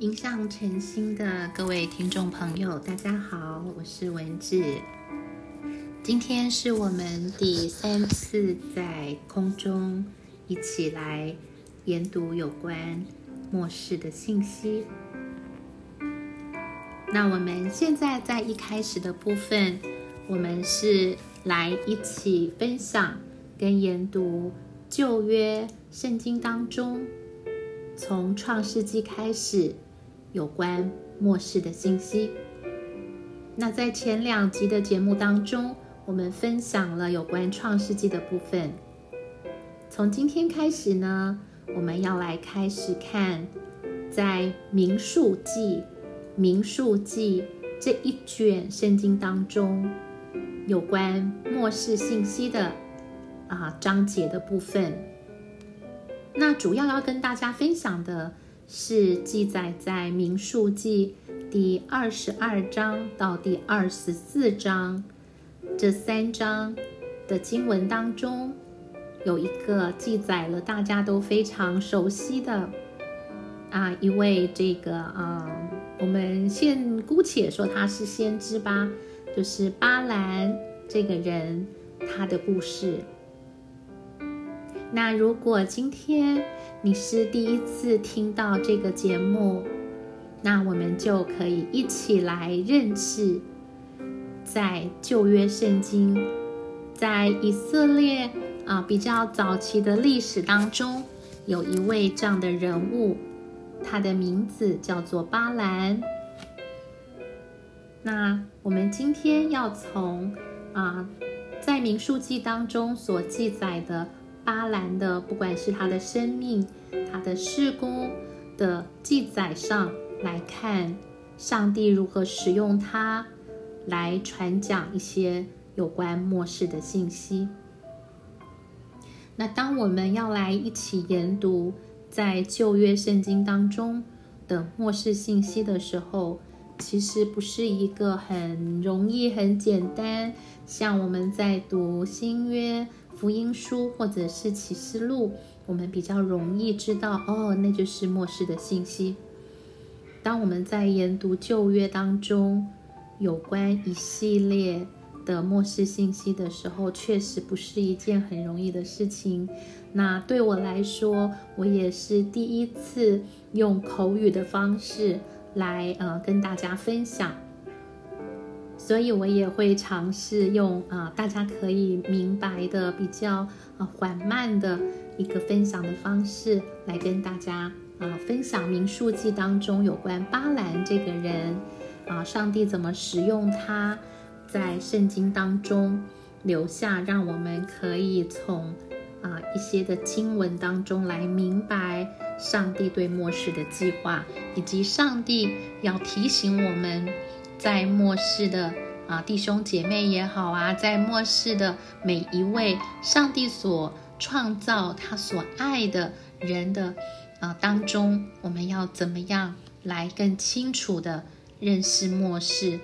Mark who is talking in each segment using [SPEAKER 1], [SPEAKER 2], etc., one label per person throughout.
[SPEAKER 1] 影响诚心的各位听众朋友，大家好，我是文志。今天是我们第三次在空中一起来研读有关末世的信息。那我们现在在一开始的部分，我们是来一起分享跟研读旧约圣经当中，从创世纪开始。有关末世的信息。那在前两集的节目当中，我们分享了有关创世纪的部分。从今天开始呢，我们要来开始看在民数记、民数记这一卷圣经当中有关末世信息的啊章节的部分。那主要要跟大家分享的。是记载在民数记第二十二章到第二十四章这三章的经文当中，有一个记载了大家都非常熟悉的啊一位这个啊，我们先姑且说他是先知吧，就是巴兰这个人他的故事。那如果今天你是第一次听到这个节目，那我们就可以一起来认识，在旧约圣经，在以色列啊比较早期的历史当中，有一位这样的人物，他的名字叫做巴兰。那我们今天要从啊在民数记当中所记载的。巴兰的，不管是他的生命、他的事工的记载上来看，上帝如何使用他来传讲一些有关末世的信息。那当我们要来一起研读在旧约圣经当中的末世信息的时候，其实不是一个很容易、很简单，像我们在读新约。福音书或者是启示录，我们比较容易知道哦，那就是末世的信息。当我们在研读旧约当中有关一系列的末世信息的时候，确实不是一件很容易的事情。那对我来说，我也是第一次用口语的方式来呃跟大家分享。所以我也会尝试用啊，大家可以明白的比较啊缓慢的一个分享的方式，来跟大家啊分享民数记当中有关巴兰这个人啊，上帝怎么使用他，在圣经当中留下，让我们可以从啊一些的经文当中来明白上帝对末世的计划，以及上帝要提醒我们。在末世的啊弟兄姐妹也好啊，在末世的每一位上帝所创造他所爱的人的啊当中，我们要怎么样来更清楚的认识末世，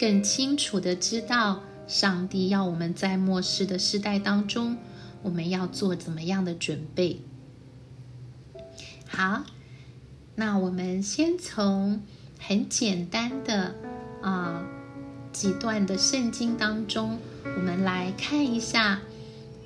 [SPEAKER 1] 更清楚的知道上帝要我们在末世的时代当中，我们要做怎么样的准备？好，那我们先从很简单的。啊，几段的圣经当中，我们来看一下，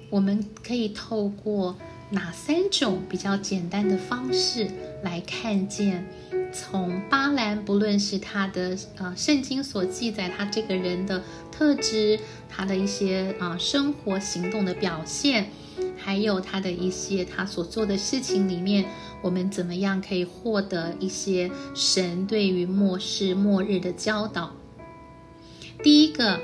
[SPEAKER 1] 我们可以透过哪三种比较简单的方式来看见，从巴兰，不论是他的呃圣经所记载他这个人的特质，他的一些啊生活行动的表现，还有他的一些他所做的事情里面。我们怎么样可以获得一些神对于末世末日的教导？第一个，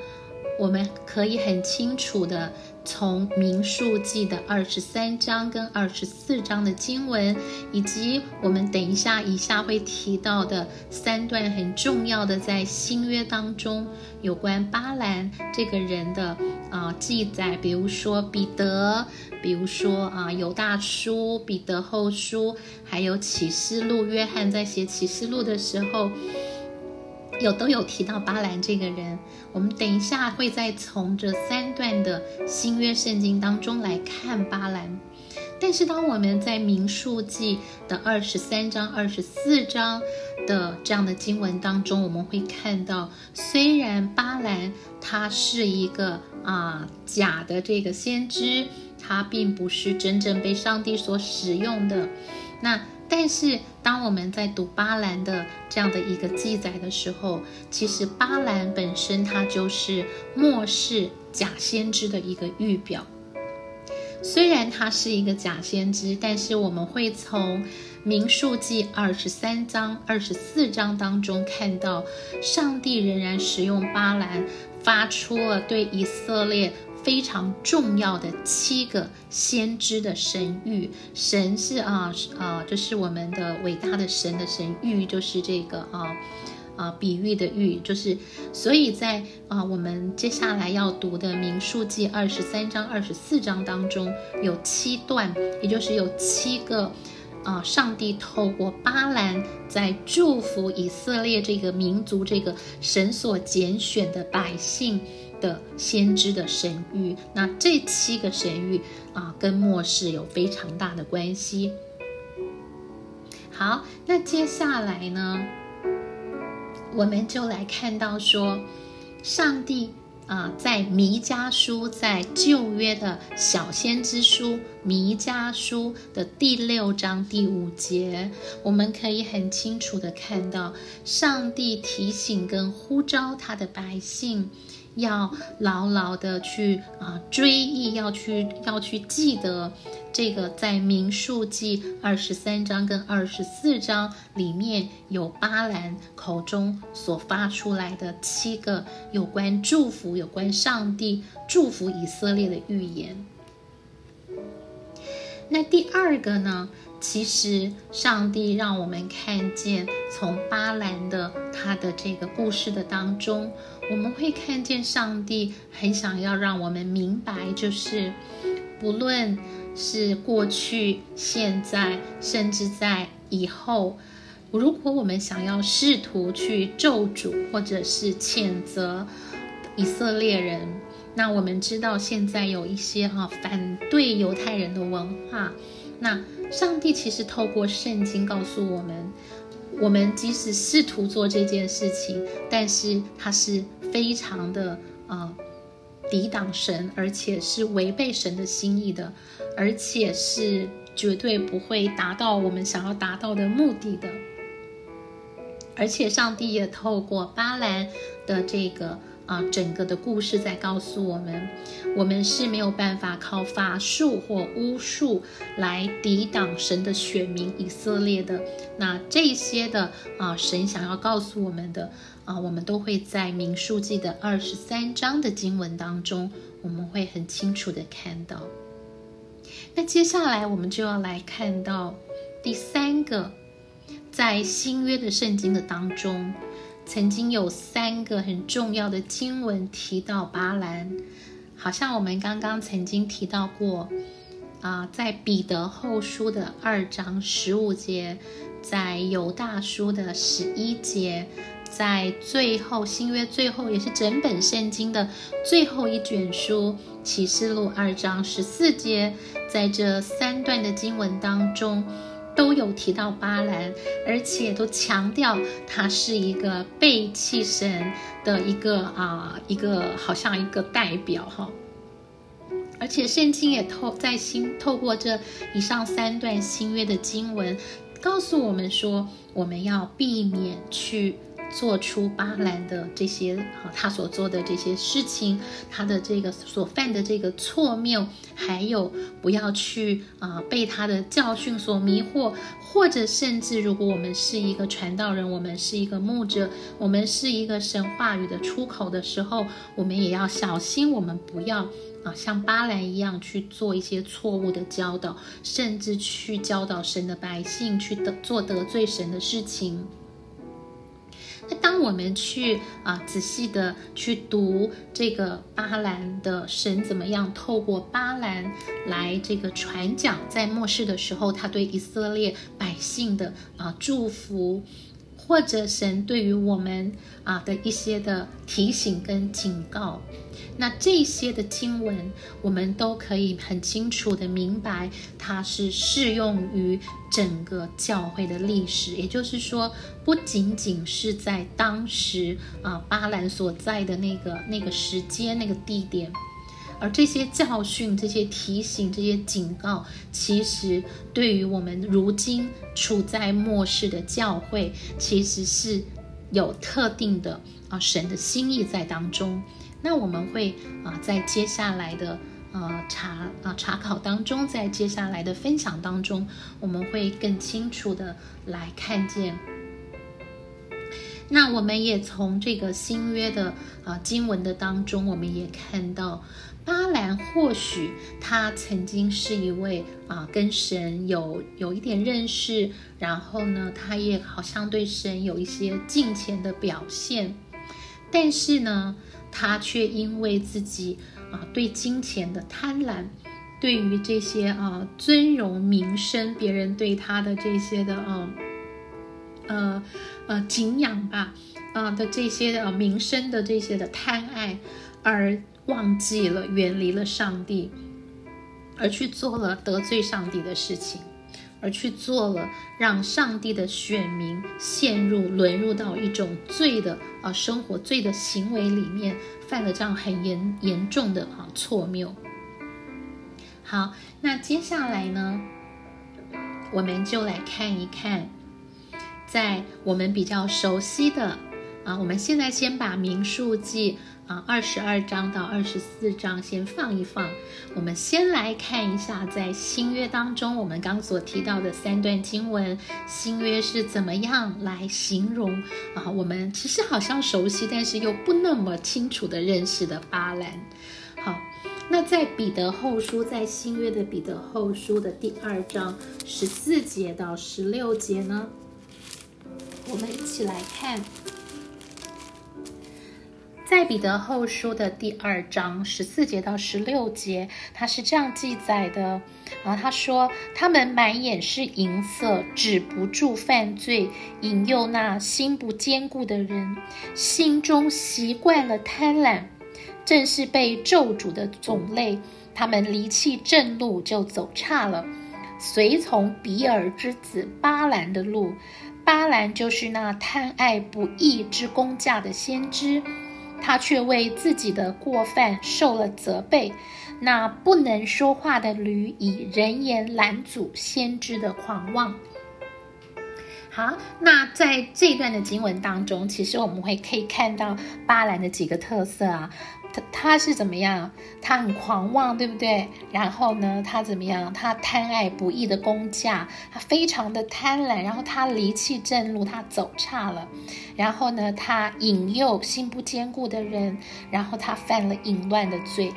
[SPEAKER 1] 我们可以很清楚的从民数记的二十三章跟二十四章的经文，以及我们等一下以下会提到的三段很重要的在新约当中有关巴兰这个人的啊记载，比如说彼得。比如说啊，犹大书、彼得后书，还有启示录，约翰在写启示录的时候，有都有提到巴兰这个人。我们等一下会再从这三段的新约圣经当中来看巴兰。但是当我们在民数记的二十三章、二十四章的这样的经文当中，我们会看到，虽然巴兰他是一个啊假的这个先知，他并不是真正被上帝所使用的，那。但是，当我们在读巴兰的这样的一个记载的时候，其实巴兰本身它就是末世假先知的一个预表。虽然他是一个假先知，但是我们会从民数记二十三章、二十四章当中看到，上帝仍然使用巴兰，发出了对以色列。非常重要的七个先知的神谕，神是啊啊，就是我们的伟大的神的神谕，就是这个啊啊比喻的喻，就是所以在啊我们接下来要读的民数记二十三章、二十四章当中有七段，也就是有七个啊上帝透过巴兰在祝福以色列这个民族，这个神所拣选的百姓。的先知的神谕，那这七个神谕啊，跟末世有非常大的关系。好，那接下来呢，我们就来看到说，上帝啊，在弥迦书，在旧约的小先知书弥迦书的第六章第五节，我们可以很清楚的看到，上帝提醒跟呼召他的百姓。要牢牢的去啊追忆，要去要去记得这个在民数记二十三章跟二十四章里面有巴兰口中所发出来的七个有关祝福、有关上帝祝福以色列的预言。那第二个呢？其实上帝让我们看见，从巴兰的他的这个故事的当中。我们会看见上帝很想要让我们明白，就是不论是过去、现在，甚至在以后，如果我们想要试图去咒诅或者是谴责以色列人，那我们知道现在有一些哈反对犹太人的文化，那上帝其实透过圣经告诉我们。我们即使试图做这件事情，但是它是非常的呃抵挡神，而且是违背神的心意的，而且是绝对不会达到我们想要达到的目的的。而且上帝也透过巴兰的这个。啊，整个的故事在告诉我们，我们是没有办法靠法术或巫术来抵挡神的选民以色列的。那这些的啊，神想要告诉我们的啊，我们都会在民数记的二十三章的经文当中，我们会很清楚的看到。那接下来我们就要来看到第三个，在新约的圣经的当中。曾经有三个很重要的经文提到巴兰，好像我们刚刚曾经提到过啊，在彼得后书的二章十五节，在犹大书的十一节，在最后新约最后也是整本圣经的最后一卷书启示录二章十四节，在这三段的经文当中。都有提到巴兰，而且都强调他是一个背弃神的一个啊，一个好像一个代表哈。而且圣经也透在新透过这以上三段新约的经文，告诉我们说，我们要避免去。做出巴兰的这些啊，他所做的这些事情，他的这个所犯的这个错谬，还有不要去啊被他的教训所迷惑，或者甚至如果我们是一个传道人，我们是一个牧者，我们是一个神话语的出口的时候，我们也要小心，我们不要啊像巴兰一样去做一些错误的教导，甚至去教导神的百姓去得做得罪神的事情。那当我们去啊仔细的去读这个巴兰的神怎么样透过巴兰来这个传讲，在末世的时候，他对以色列百姓的啊祝福，或者神对于我们啊的一些的提醒跟警告。那这些的经文，我们都可以很清楚的明白，它是适用于整个教会的历史。也就是说，不仅仅是在当时啊巴兰所在的那个那个时间、那个地点，而这些教训、这些提醒、这些警告，其实对于我们如今处在末世的教会，其实是有特定的啊神的心意在当中。那我们会啊，在接下来的呃查啊查考当中，在接下来的分享当中，我们会更清楚的来看见。那我们也从这个新约的啊经文的当中，我们也看到巴兰或许他曾经是一位啊跟神有有一点认识，然后呢，他也好像对神有一些敬虔的表现，但是呢。他却因为自己啊对金钱的贪婪，对于这些啊尊荣名声，别人对他的这些的啊呃呃敬仰吧啊的这些的名声的这些的贪爱，而忘记了远离了上帝，而去做了得罪上帝的事情。而去做了，让上帝的选民陷入沦入到一种罪的啊生活罪的行为里面，犯了这样很严严重的啊错谬。好，那接下来呢，我们就来看一看，在我们比较熟悉的啊，我们现在先把民数记。啊，二十二章到二十四章先放一放。我们先来看一下，在新约当中，我们刚所提到的三段经文，新约是怎么样来形容啊？我们其实好像熟悉，但是又不那么清楚的认识的巴兰。好，那在彼得后书，在新约的彼得后书的第二章十四节到十六节呢，我们一起来看。在彼得后书的第二章十四节到十六节，他是这样记载的。然后他说：“他们满眼是银色，止不住犯罪，引诱那心不坚固的人，心中习惯了贪婪，正是被咒诅的种类。他们离弃正路，就走差了，随从比尔之子巴兰的路。巴兰就是那贪爱不义之工价的先知。”他却为自己的过犯受了责备。那不能说话的驴以人言拦阻先知的狂妄。好，那在这段的经文当中，其实我们会可以看到巴兰的几个特色啊。他他是怎么样？他很狂妄，对不对？然后呢，他怎么样？他贪爱不义的工价，他非常的贪婪。然后他离弃正路，他走差了。然后呢，他引诱心不坚固的人，然后他犯了淫乱的罪。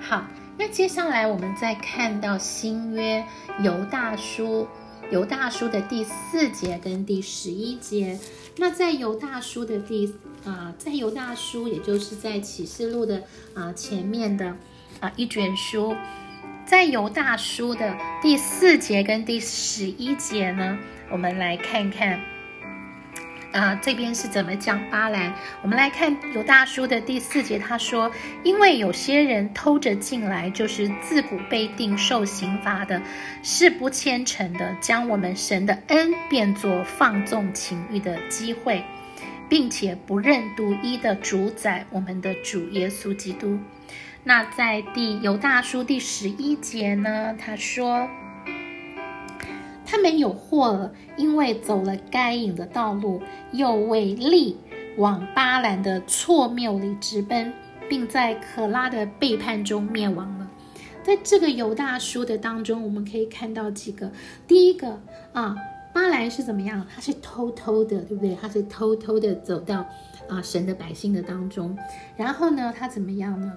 [SPEAKER 1] 好，那接下来我们再看到新约犹大书，犹大书的第四节跟第十一节。那在犹大书的第啊，在犹大书，也就是在启示录的啊前面的啊一卷书，在犹大书的第四节跟第十一节呢，我们来看看啊这边是怎么讲巴兰。我们来看犹大书的第四节，他说：“因为有些人偷着进来，就是自古被定受刑罚的，是不虔诚的，将我们神的恩变作放纵情欲的机会。”并且不认独一的主宰，我们的主耶稣基督。那在第犹大书第十一节呢？他说：“他们有祸了，因为走了该隐的道路，又为利往巴兰的错谬里直奔，并在可拉的背叛中灭亡了。”在这个犹大书的当中，我们可以看到几个。第一个啊。巴兰是怎么样？他是偷偷的，对不对？他是偷偷的走到啊神的百姓的当中，然后呢，他怎么样呢？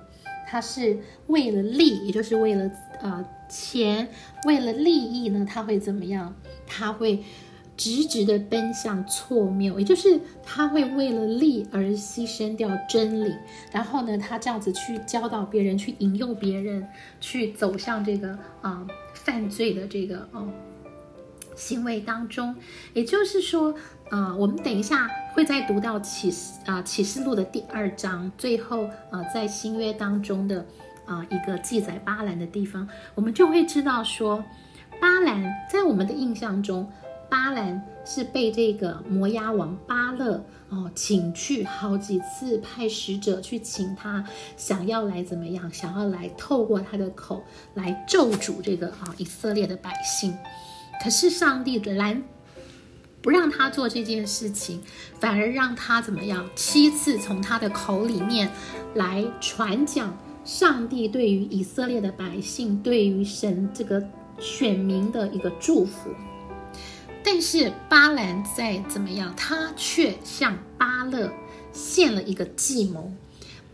[SPEAKER 1] 他是为了利，也就是为了啊钱，为了利益呢，他会怎么样？他会直直的奔向错谬，也就是他会为了利而牺牲掉真理，然后呢，他这样子去教导别人，去引诱别人，去走向这个啊犯罪的这个哦。行为当中。也就是说，呃，我们等一下会再读到启示啊启示录的第二章，最后呃在新约当中的啊一个记载巴兰的地方，我们就会知道说，巴兰在我们的印象中。巴兰是被这个摩押王巴勒哦请去好几次，派使者去请他，想要来怎么样？想要来透过他的口来咒诅这个啊以色列的百姓。可是上帝的拦不让他做这件事情，反而让他怎么样？七次从他的口里面来传讲上帝对于以色列的百姓，对于神这个选民的一个祝福。但是巴兰在怎么样？他却向巴勒献了一个计谋，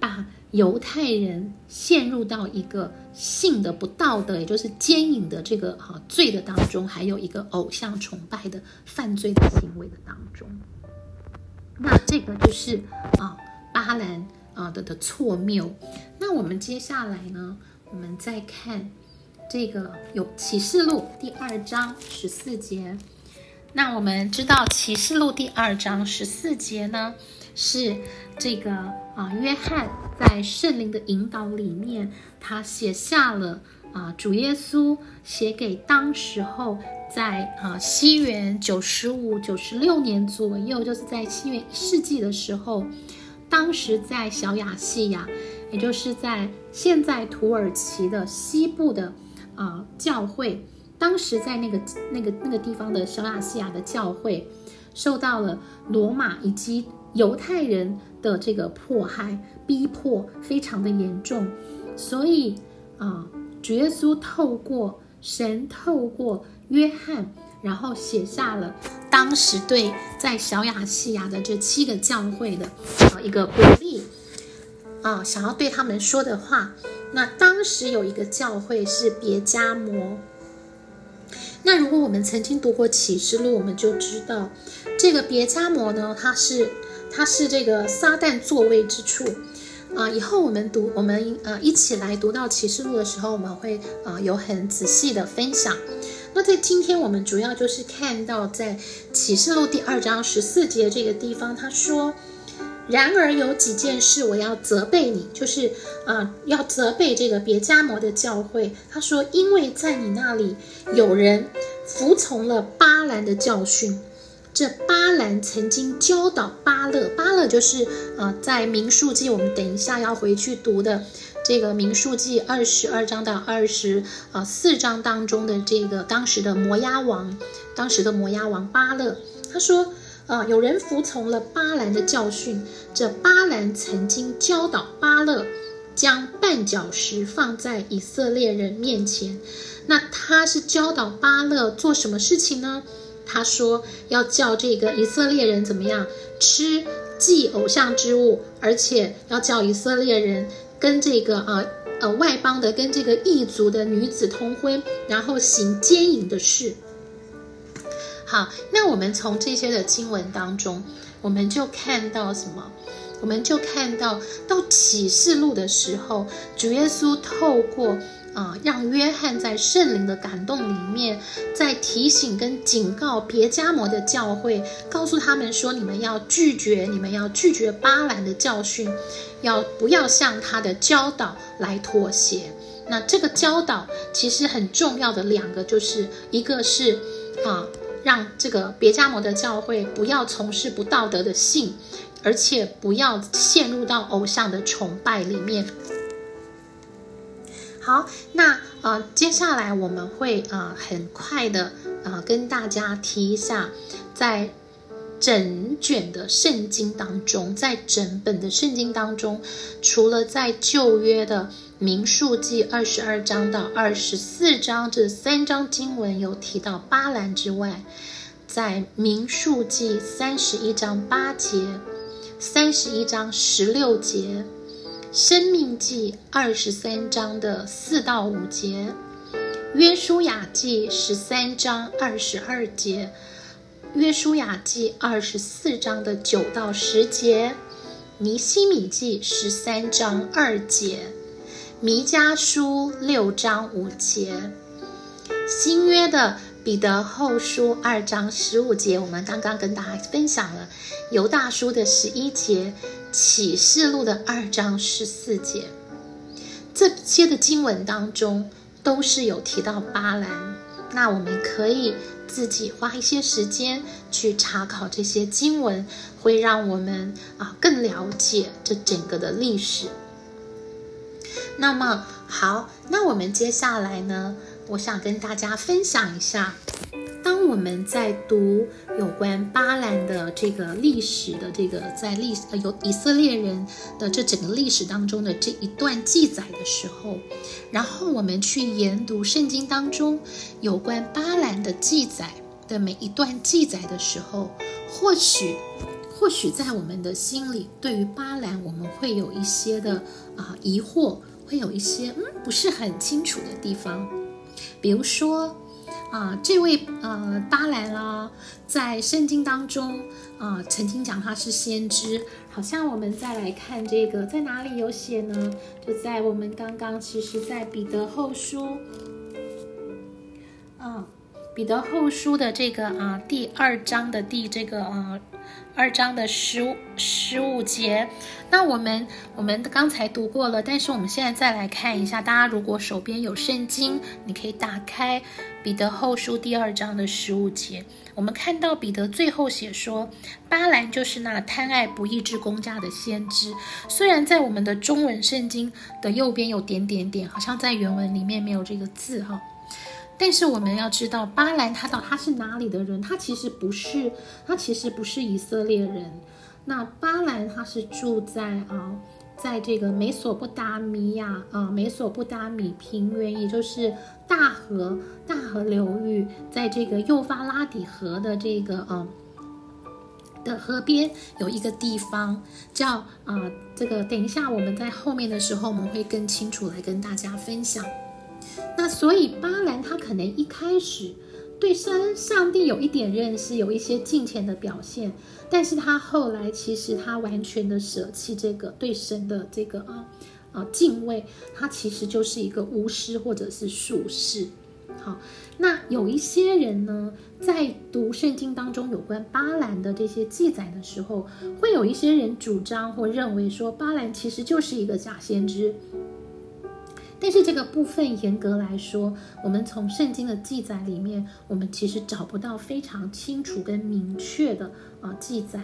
[SPEAKER 1] 把犹太人陷入到一个性的不道德，也就是奸淫的这个哈罪的当中，还有一个偶像崇拜的犯罪的行为的当中。那这个就是啊巴兰啊的的错谬。那我们接下来呢，我们再看这个有启示录第二章十四节。那我们知道启示录第二章十四节呢，是这个啊，约翰在圣灵的引导里面，他写下了啊，主耶稣写给当时候在啊西元九十五、九十六年左右，就是在西元一世纪的时候，当时在小亚细亚，也就是在现在土耳其的西部的啊教会。当时在那个那个那个地方的小亚细亚的教会，受到了罗马以及犹太人的这个迫害逼迫，非常的严重。所以啊，主耶稣透过神透过约翰，然后写下了当时对在小亚细亚的这七个教会的啊一个鼓励啊，想要对他们说的话。那当时有一个教会是别加摩。那如果我们曾经读过启示录，我们就知道，这个别加摩呢，它是它是这个撒旦座位之处啊。以后我们读我们呃一起来读到启示录的时候，我们会啊有很仔细的分享。那在今天我们主要就是看到在启示录第二章十四节这个地方，他说。然而有几件事我要责备你，就是啊，要责备这个别加摩的教会。他说，因为在你那里有人服从了巴兰的教训。这巴兰曾经教导巴勒，巴勒就是呃，在民数记，我们等一下要回去读的这个民数记二十二章到二十啊四章当中的这个当时的摩押王，当时的摩押王巴勒，他说。啊，有人服从了巴兰的教训。这巴兰曾经教导巴勒，将绊脚石放在以色列人面前。那他是教导巴勒做什么事情呢？他说要叫这个以色列人怎么样吃祭偶像之物，而且要叫以色列人跟这个啊呃外邦的跟这个异族的女子通婚，然后行奸淫的事。好，那我们从这些的经文当中，我们就看到什么？我们就看到到启示录的时候，主耶稣透过啊，让约翰在圣灵的感动里面，在提醒跟警告别加摩的教会，告诉他们说：你们要拒绝，你们要拒绝巴兰的教训，要不要向他的教导来妥协？那这个教导其实很重要的两个，就是一个是啊。让这个别加摩的教会不要从事不道德的性，而且不要陷入到偶像的崇拜里面。好，那呃，接下来我们会呃很快的呃跟大家提一下，在。整卷的圣经当中，在整本的圣经当中，除了在旧约的民数记二十二章到二十四章这三章经文有提到巴兰之外，在民数记三十一章八节、三十一章十六节、生命记二十三章的四到五节、约书亚记十三章二十二节。约书亚记二十四章的九到十节，尼西米记十三章二节，弥迦书六章五节，新约的彼得后书二章十五节，我们刚刚跟大家分享了犹大书的十一节，启示录的二章十四节，这些的经文当中都是有提到巴兰。那我们可以自己花一些时间去查考这些经文，会让我们啊更了解这整个的历史。那么好，那我们接下来呢？我想跟大家分享一下，当我们在读有关巴兰的这个历史的这个在历呃有以色列人的这整个历史当中的这一段记载的时候，然后我们去研读圣经当中有关巴兰的记载的每一段记载的时候，或许或许在我们的心里，对于巴兰我们会有一些的啊疑惑，会有一些嗯不是很清楚的地方。比如说，啊，这位呃巴兰啦，在圣经当中啊，曾经讲他是先知。好像我们再来看这个，在哪里有写呢？就在我们刚刚，其实，在彼得后书，啊，彼得后书的这个啊第二章的第这个啊。二章的十五十五节，那我们我们刚才读过了，但是我们现在再来看一下。大家如果手边有圣经，你可以打开彼得后书第二章的十五节。我们看到彼得最后写说，巴兰就是那贪爱不义之公家的先知。虽然在我们的中文圣经的右边有点点点，好像在原文里面没有这个字哈。但是我们要知道，巴兰他到他是哪里的人？他其实不是，他其实不是以色列人。那巴兰他是住在啊，在这个美索不达米亚啊，美索不达米平原，也就是大河大河流域，在这个幼发拉底河的这个啊的河边有一个地方叫啊，这个等一下我们在后面的时候，我们会更清楚来跟大家分享。那所以巴兰他可能一开始对上上帝有一点认识，有一些敬虔的表现，但是他后来其实他完全的舍弃这个对神的这个啊啊敬畏，他其实就是一个巫师或者是术士。好，那有一些人呢，在读圣经当中有关巴兰的这些记载的时候，会有一些人主张或认为说巴兰其实就是一个假先知。但是这个部分严格来说，我们从圣经的记载里面，我们其实找不到非常清楚跟明确的啊记载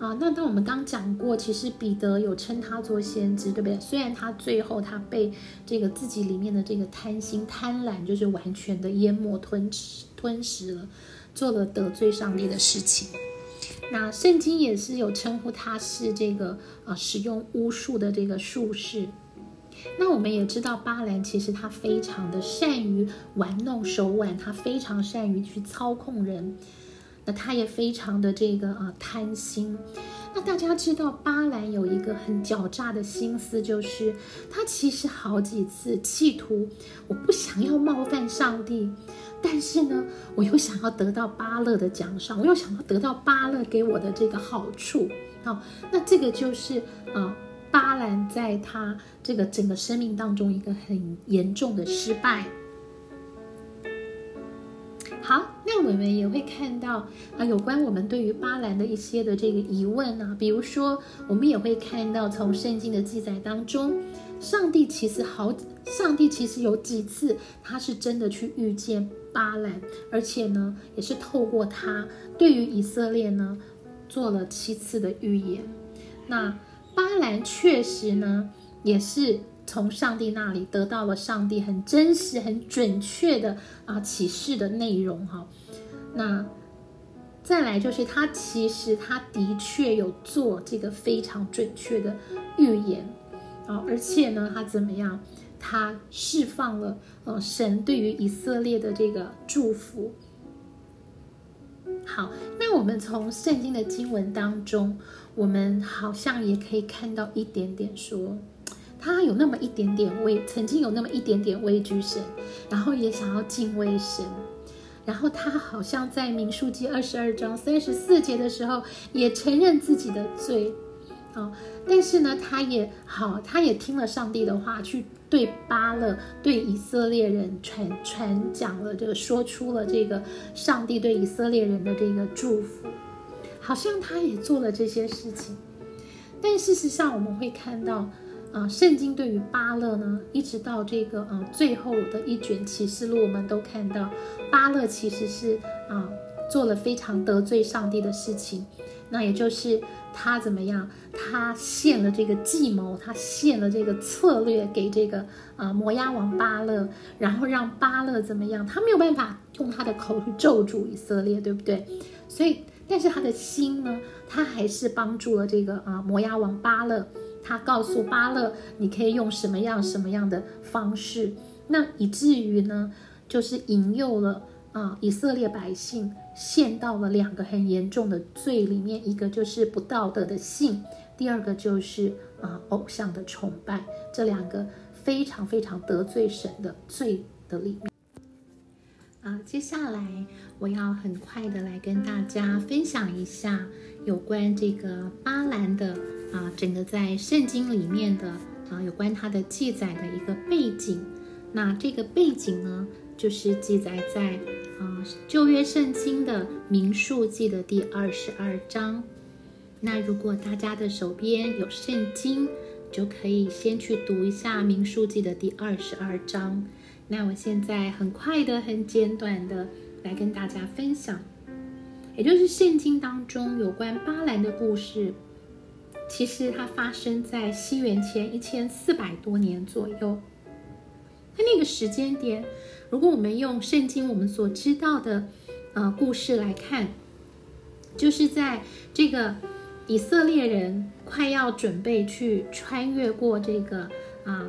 [SPEAKER 1] 啊。那当我们刚讲过，其实彼得有称他做先知，对不对？虽然他最后他被这个自己里面的这个贪心贪婪，就是完全的淹没吞吃吞食了，做了得罪上帝的事情。那圣经也是有称呼他是这个啊使用巫术的这个术士。那我们也知道，巴兰其实他非常的善于玩弄手腕，他非常善于去操控人。那他也非常的这个啊贪心。那大家知道，巴兰有一个很狡诈的心思，就是他其实好几次企图，我不想要冒犯上帝，但是呢，我又想要得到巴勒的奖赏，我又想要得到巴勒给我的这个好处。好，那这个就是啊。巴兰在他这个整个生命当中一个很严重的失败。好，那我们也会看到啊，有关我们对于巴兰的一些的这个疑问啊，比如说，我们也会看到从圣经的记载当中，上帝其实好，上帝其实有几次他是真的去遇见巴兰，而且呢，也是透过他对于以色列呢做了七次的预言。那巴兰确实呢，也是从上帝那里得到了上帝很真实、很准确的啊启示的内容哈。那再来就是他其实他的确有做这个非常准确的预言啊，而且呢，他怎么样？他释放了呃神对于以色列的这个祝福。好，那我们从圣经的经文当中。我们好像也可以看到一点点，说他有那么一点点畏，曾经有那么一点点畏惧神，然后也想要敬畏神，然后他好像在民数记二十二章三十四节的时候，也承认自己的罪，啊，但是呢，他也好，他也听了上帝的话，去对巴勒、对以色列人传传讲了这个，说出了这个上帝对以色列人的这个祝福，好像他也做了这些事情。但事实上，我们会看到，啊，圣经对于巴勒呢，一直到这个呃最后的一卷启示录，我们都看到巴勒其实是啊做了非常得罪上帝的事情，那也就是。他怎么样？他献了这个计谋，他献了这个策略给这个啊摩押王巴勒，然后让巴勒怎么样？他没有办法用他的口去咒诅以色列，对不对？所以，但是他的心呢，他还是帮助了这个啊摩押王巴勒。他告诉巴勒，你可以用什么样什么样的方式，那以至于呢，就是引诱了。啊，以色列百姓陷到了两个很严重的罪里面，一个就是不道德的性，第二个就是啊偶像的崇拜，这两个非常非常得罪神的罪的里面。接下来我要很快的来跟大家分享一下有关这个巴兰的啊整个在圣经里面的啊有关它的记载的一个背景。那这个背景呢？就是记载在啊旧约圣经的民数记的第二十二章。那如果大家的手边有圣经，就可以先去读一下民数记的第二十二章。那我现在很快的、很简短的来跟大家分享，也就是圣经当中有关巴兰的故事。其实它发生在西元前一千四百多年左右。在那个时间点。如果我们用圣经我们所知道的，呃故事来看，就是在这个以色列人快要准备去穿越过这个啊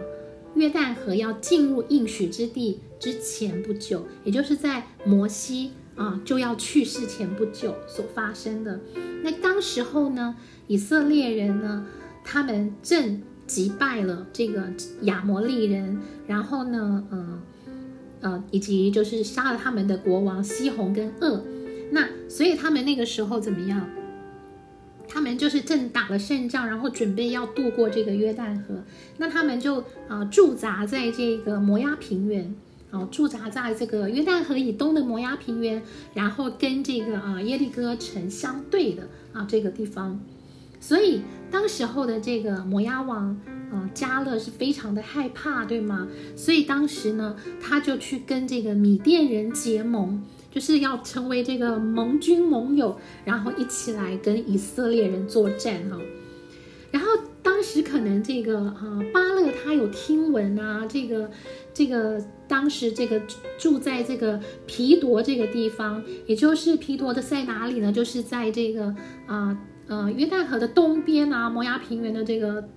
[SPEAKER 1] 约旦河，要进入应许之地之前不久，也就是在摩西啊就要去世前不久所发生的。那当时候呢，以色列人呢，他们正击败了这个亚摩利人，然后呢，嗯。呃，以及就是杀了他们的国王西红跟鄂，那所以他们那个时候怎么样？他们就是正打了胜仗，然后准备要渡过这个约旦河，那他们就啊驻扎在这个摩崖平原，啊驻扎在这个约旦河以东的摩崖平原，然后跟这个啊耶利哥城相对的啊这个地方，所以当时候的这个摩崖王。啊，加勒是非常的害怕，对吗？所以当时呢，他就去跟这个米甸人结盟，就是要成为这个盟军盟友，然后一起来跟以色列人作战哈。然后当时可能这个啊巴勒他有听闻啊，这个这个当时这个住在这个皮夺这个地方，也就是皮夺的在哪里呢？就是在这个啊呃约旦河的东边啊，摩崖平原的这个。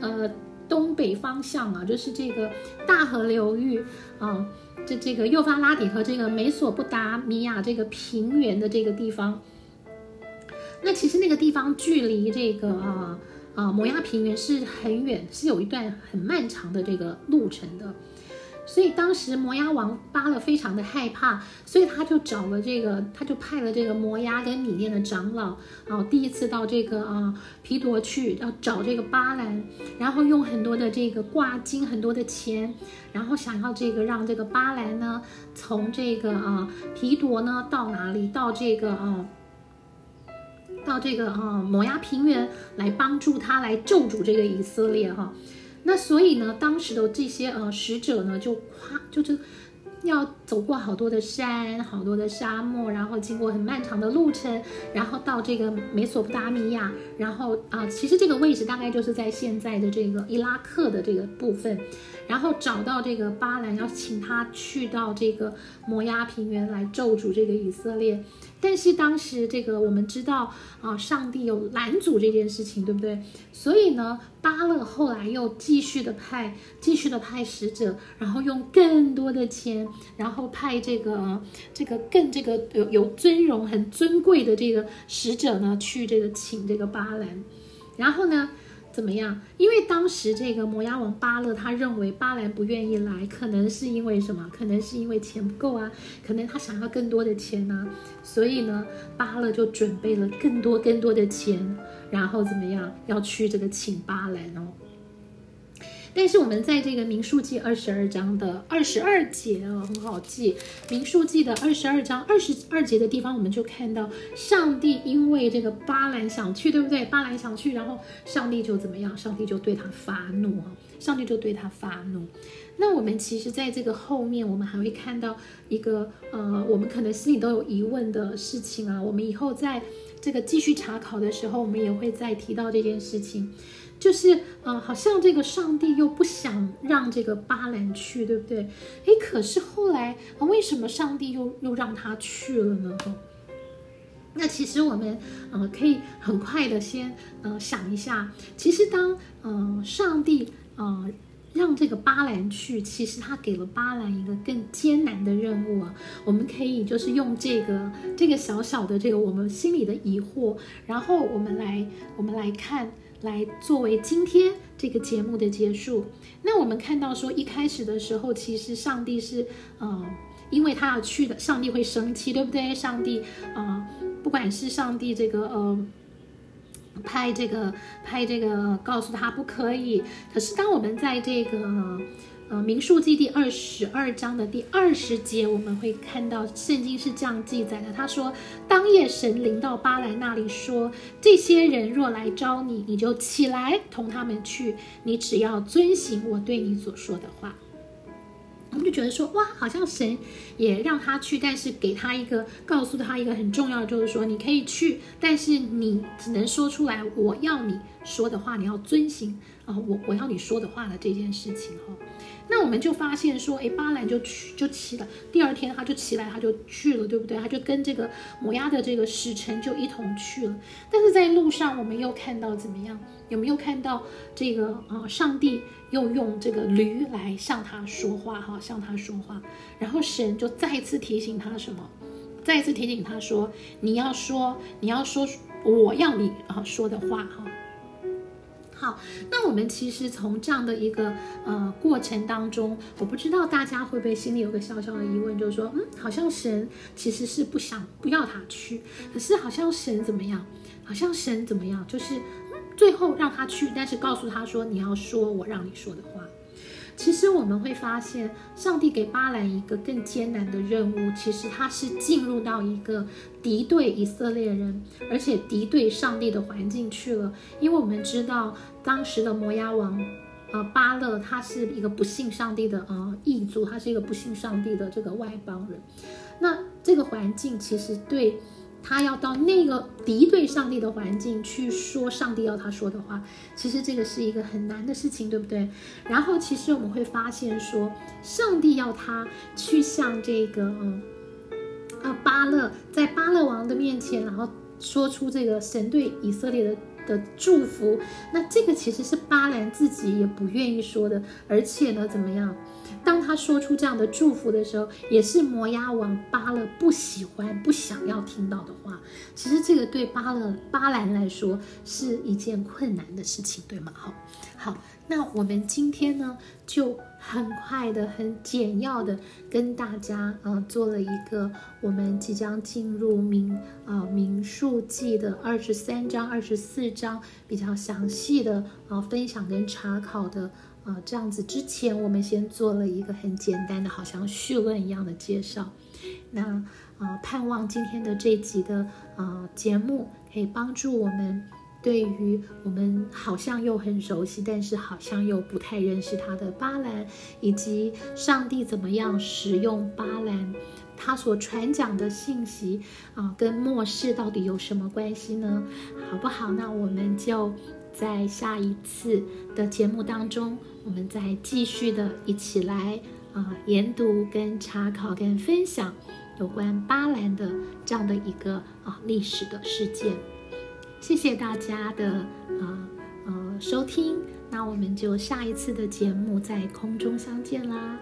[SPEAKER 1] 呃，东北方向啊，就是这个大河流域啊，这这个幼发拉底和这个美索不达米亚这个平原的这个地方。那其实那个地方距离这个啊啊摩崖平原是很远，是有一段很漫长的这个路程的。所以当时摩押王巴勒非常的害怕，所以他就找了这个，他就派了这个摩押跟米甸的长老，啊，第一次到这个啊皮陀去要找这个巴兰，然后用很多的这个挂金，很多的钱，然后想要这个让这个巴兰呢从这个啊皮陀呢到哪里，到这个啊到这个啊摩押平原来帮助他来救主这个以色列哈。那所以呢，当时的这些呃使者呢，就夸就是要走过好多的山，好多的沙漠，然后经过很漫长的路程，然后到这个美索不达米亚，然后啊，其实这个位置大概就是在现在的这个伊拉克的这个部分，然后找到这个巴兰，要请他去到这个摩崖平原来咒诅这个以色列。但是当时这个我们知道啊，上帝有拦阻这件事情，对不对？所以呢，巴勒后来又继续的派，继续的派使者，然后用更多的钱，然后派这个这个更这个有有尊荣、很尊贵的这个使者呢，去这个请这个巴兰。然后呢，怎么样？因为当时这个摩押王巴勒他认为巴兰不愿意来，可能是因为什么？可能是因为钱不够啊，可能他想要更多的钱呢。所以呢，巴勒就准备了更多更多的钱，然后怎么样？要去这个请巴兰哦。但是我们在这个民数记二十二章的二十二节啊，很好记。民数记的二十二章二十二节的地方，我们就看到上帝因为这个巴兰想去，对不对？巴兰想去，然后上帝就怎么样？上帝就对他发怒啊！上帝就对他发怒。那我们其实在这个后面，我们还会看到一个呃，我们可能心里都有疑问的事情啊。我们以后在这个继续查考的时候，我们也会再提到这件事情。就是，呃，好像这个上帝又不想让这个巴兰去，对不对？诶，可是后来，为什么上帝又又让他去了呢？那其实我们，呃，可以很快的先，呃，想一下，其实当，呃，上帝，呃，让这个巴兰去，其实他给了巴兰一个更艰难的任务啊。我们可以就是用这个这个小小的这个我们心里的疑惑，然后我们来我们来看。来作为今天这个节目的结束。那我们看到说，一开始的时候，其实上帝是，呃，因为他要去的，上帝会生气，对不对？上帝，呃，不管是上帝这个，呃，拍这个，拍这个，告诉他不可以。可是当我们在这个。呃，民数记第二十二章的第二十节，我们会看到圣经是这样记载的。他说：“当夜神临到巴兰那里，说：这些人若来招你，你就起来同他们去。你只要遵行我对你所说的话。”我们就觉得说，哇，好像神也让他去，但是给他一个，告诉他一个很重要的，就是说你可以去，但是你只能说出来我要你说的话，你要遵行啊，我我要你说的话的这件事情哈。那我们就发现说，哎，巴兰就去就起了，第二天他就起来，他就去了，对不对？他就跟这个摩押的这个使臣就一同去了。但是在路上，我们又看到怎么样？有没有看到这个啊？上帝又用这个驴来向他说话，哈，向他说话。然后神就再次提醒他什么？再次提醒他说，你要说，你要说我要你啊说的话，哈。好，那我们其实从这样的一个呃过程当中，我不知道大家会不会心里有个小小的疑问，就是说，嗯，好像神其实是不想不要他去，可是好像神怎么样？好像神怎么样？就是，最后让他去，但是告诉他说，你要说我让你说的话。其实我们会发现，上帝给巴兰一个更艰难的任务，其实他是进入到一个敌对以色列人，而且敌对上帝的环境去了。因为我们知道，当时的摩押王，呃，巴勒他是一个不信上帝的呃异族，他是一个不信上帝的这个外邦人。那这个环境其实对。他要到那个敌对上帝的环境去说上帝要他说的话，其实这个是一个很难的事情，对不对？然后其实我们会发现说，上帝要他去向这个嗯啊巴勒，在巴勒王的面前，然后说出这个神对以色列的的祝福。那这个其实是巴兰自己也不愿意说的，而且呢，怎么样？当他说出这样的祝福的时候，也是摩押王巴勒不喜欢、不想要听到的话。其实这个对巴勒巴兰来说是一件困难的事情，对吗？好，好，那我们今天呢，就很快的、很简要的跟大家呃做了一个我们即将进入民啊民数记的二十三章、二十四章比较详细的啊分享跟查考的。啊，这样子之前我们先做了一个很简单的，好像序论一样的介绍。那啊，盼望今天的这集的啊节目可以帮助我们，对于我们好像又很熟悉，但是好像又不太认识他的巴兰，以及上帝怎么样使用巴兰，他所传讲的信息啊，跟末世到底有什么关系呢？好不好？那我们就在下一次的节目当中。我们再继续的一起来啊研读、跟查考、跟分享有关巴兰的这样的一个啊历史的事件。谢谢大家的啊呃收听，那我们就下一次的节目在空中相见啦。